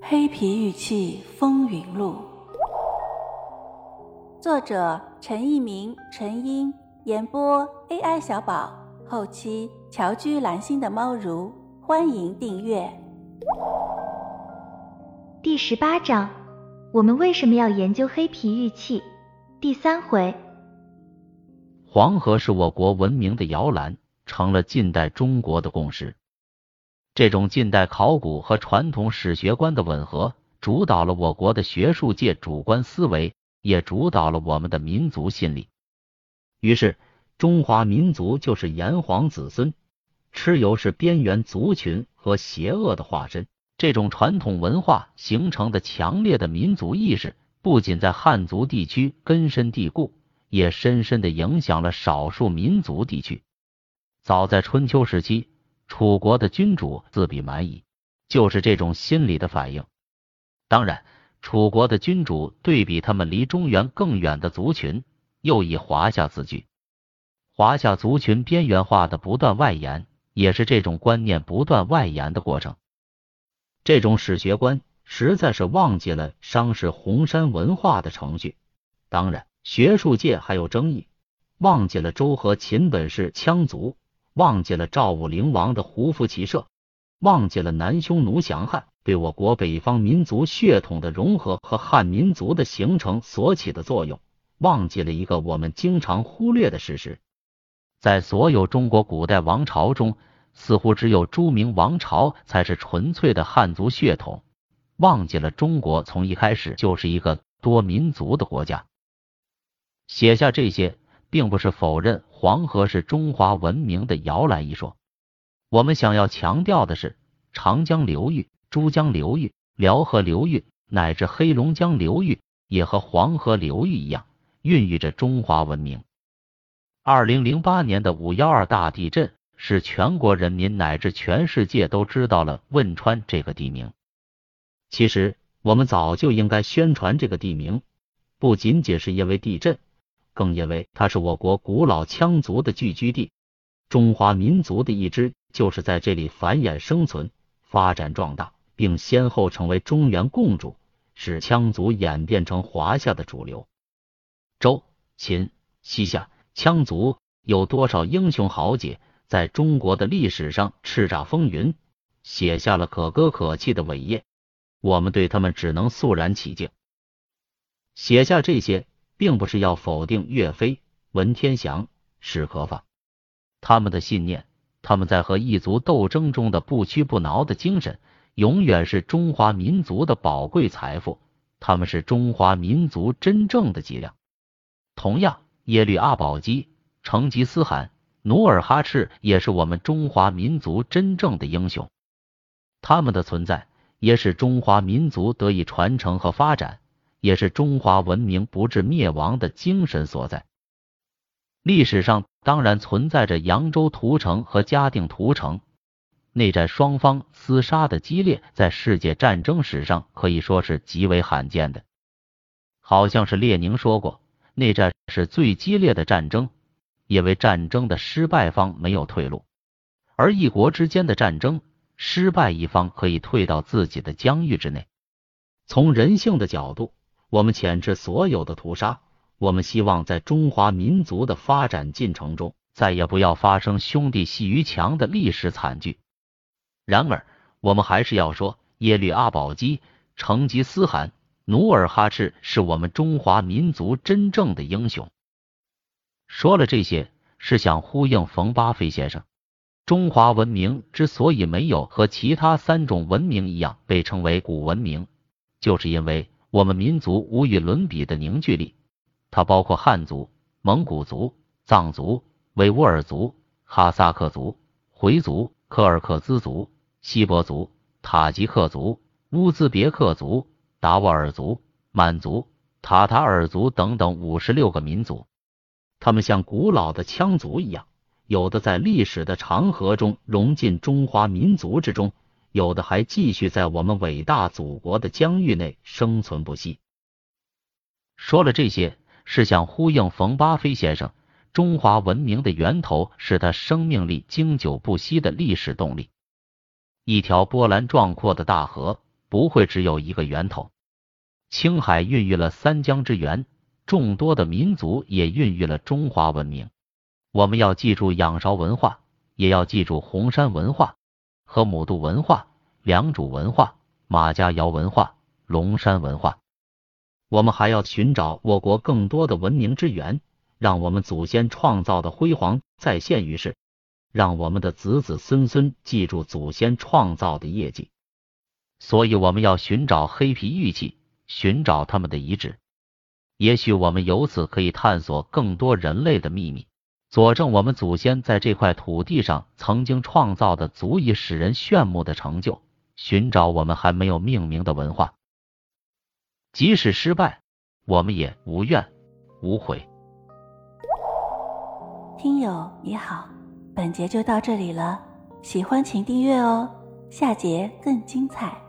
黑皮玉器风云录，作者陈一鸣、陈英，演播 AI 小宝，后期乔居蓝心的猫如，欢迎订阅。第十八章，我们为什么要研究黑皮玉器？第三回，黄河是我国文明的摇篮，成了近代中国的共识。这种近代考古和传统史学观的吻合，主导了我国的学术界主观思维，也主导了我们的民族心理。于是，中华民族就是炎黄子孙，蚩尤是边缘族群和邪恶的化身。这种传统文化形成的强烈的民族意识，不仅在汉族地区根深蒂固，也深深的影响了少数民族地区。早在春秋时期。楚国的君主自比蛮夷，就是这种心理的反应。当然，楚国的君主对比他们离中原更远的族群，又以华夏自居。华夏族群边缘化的不断外延，也是这种观念不断外延的过程。这种史学观实在是忘记了商氏红山文化的程序。当然，学术界还有争议，忘记了周和秦本是羌族。忘记了赵武灵王的胡服骑射，忘记了南匈奴降汉对我国北方民族血统的融合和汉民族的形成所起的作用，忘记了一个我们经常忽略的事实：在所有中国古代王朝中，似乎只有朱明王朝才是纯粹的汉族血统。忘记了中国从一开始就是一个多民族的国家。写下这些。并不是否认黄河是中华文明的摇篮一说，我们想要强调的是，长江流域、珠江流域、辽河流域乃至黑龙江流域，也和黄河流域一样，孕育着中华文明。二零零八年的五幺二大地震，使全国人民乃至全世界都知道了汶川这个地名。其实，我们早就应该宣传这个地名，不仅仅是因为地震。更因为它是我国古老羌族的聚居地，中华民族的一支就是在这里繁衍生存、发展壮大，并先后成为中原共主，使羌族演变成华夏的主流。周、秦、西夏羌族有多少英雄豪杰，在中国的历史上叱咤风云，写下了可歌可泣的伟业，我们对他们只能肃然起敬。写下这些。并不是要否定岳飞、文天祥、史可法他们的信念，他们在和异族斗争中的不屈不挠的精神，永远是中华民族的宝贵财富。他们是中华民族真正的脊梁。同样，耶律阿保机、成吉思汗、努尔哈赤也是我们中华民族真正的英雄。他们的存在，也使中华民族得以传承和发展。也是中华文明不致灭亡的精神所在。历史上当然存在着扬州屠城和嘉定屠城，内战双方厮杀的激烈，在世界战争史上可以说是极为罕见的。好像是列宁说过，内战是最激烈的战争，因为战争的失败方没有退路，而一国之间的战争，失败一方可以退到自己的疆域之内。从人性的角度。我们谴斥所有的屠杀，我们希望在中华民族的发展进程中，再也不要发生兄弟阋于墙的历史惨剧。然而，我们还是要说，耶律阿保机、成吉思汗、努尔哈赤是我们中华民族真正的英雄。说了这些，是想呼应冯巴菲先生：中华文明之所以没有和其他三种文明一样被称为古文明，就是因为。我们民族无与伦比的凝聚力，它包括汉族、蒙古族、藏族、维吾尔族、哈萨克族、回族、柯尔克孜族、锡伯族、塔吉克族、乌兹别克族、达斡尔族、满族、塔塔尔族等等五十六个民族。他们像古老的羌族一样，有的在历史的长河中融进中华民族之中。有的还继续在我们伟大祖国的疆域内生存不息。说了这些，是想呼应冯巴菲先生：中华文明的源头是他生命力经久不息的历史动力。一条波澜壮阔的大河，不会只有一个源头。青海孕育了三江之源，众多的民族也孕育了中华文明。我们要记住仰韶文化，也要记住红山文化和姆渡文化、良渚文化、马家窑文化、龙山文化。我们还要寻找我国更多的文明之源，让我们祖先创造的辉煌再现于世，让我们的子子孙孙记住祖先创造的业绩。所以，我们要寻找黑皮玉器。寻找他们的遗址，也许我们由此可以探索更多人类的秘密，佐证我们祖先在这块土地上曾经创造的足以使人炫目的成就。寻找我们还没有命名的文化，即使失败，我们也无怨无悔。听友你好，本节就到这里了，喜欢请订阅哦，下节更精彩。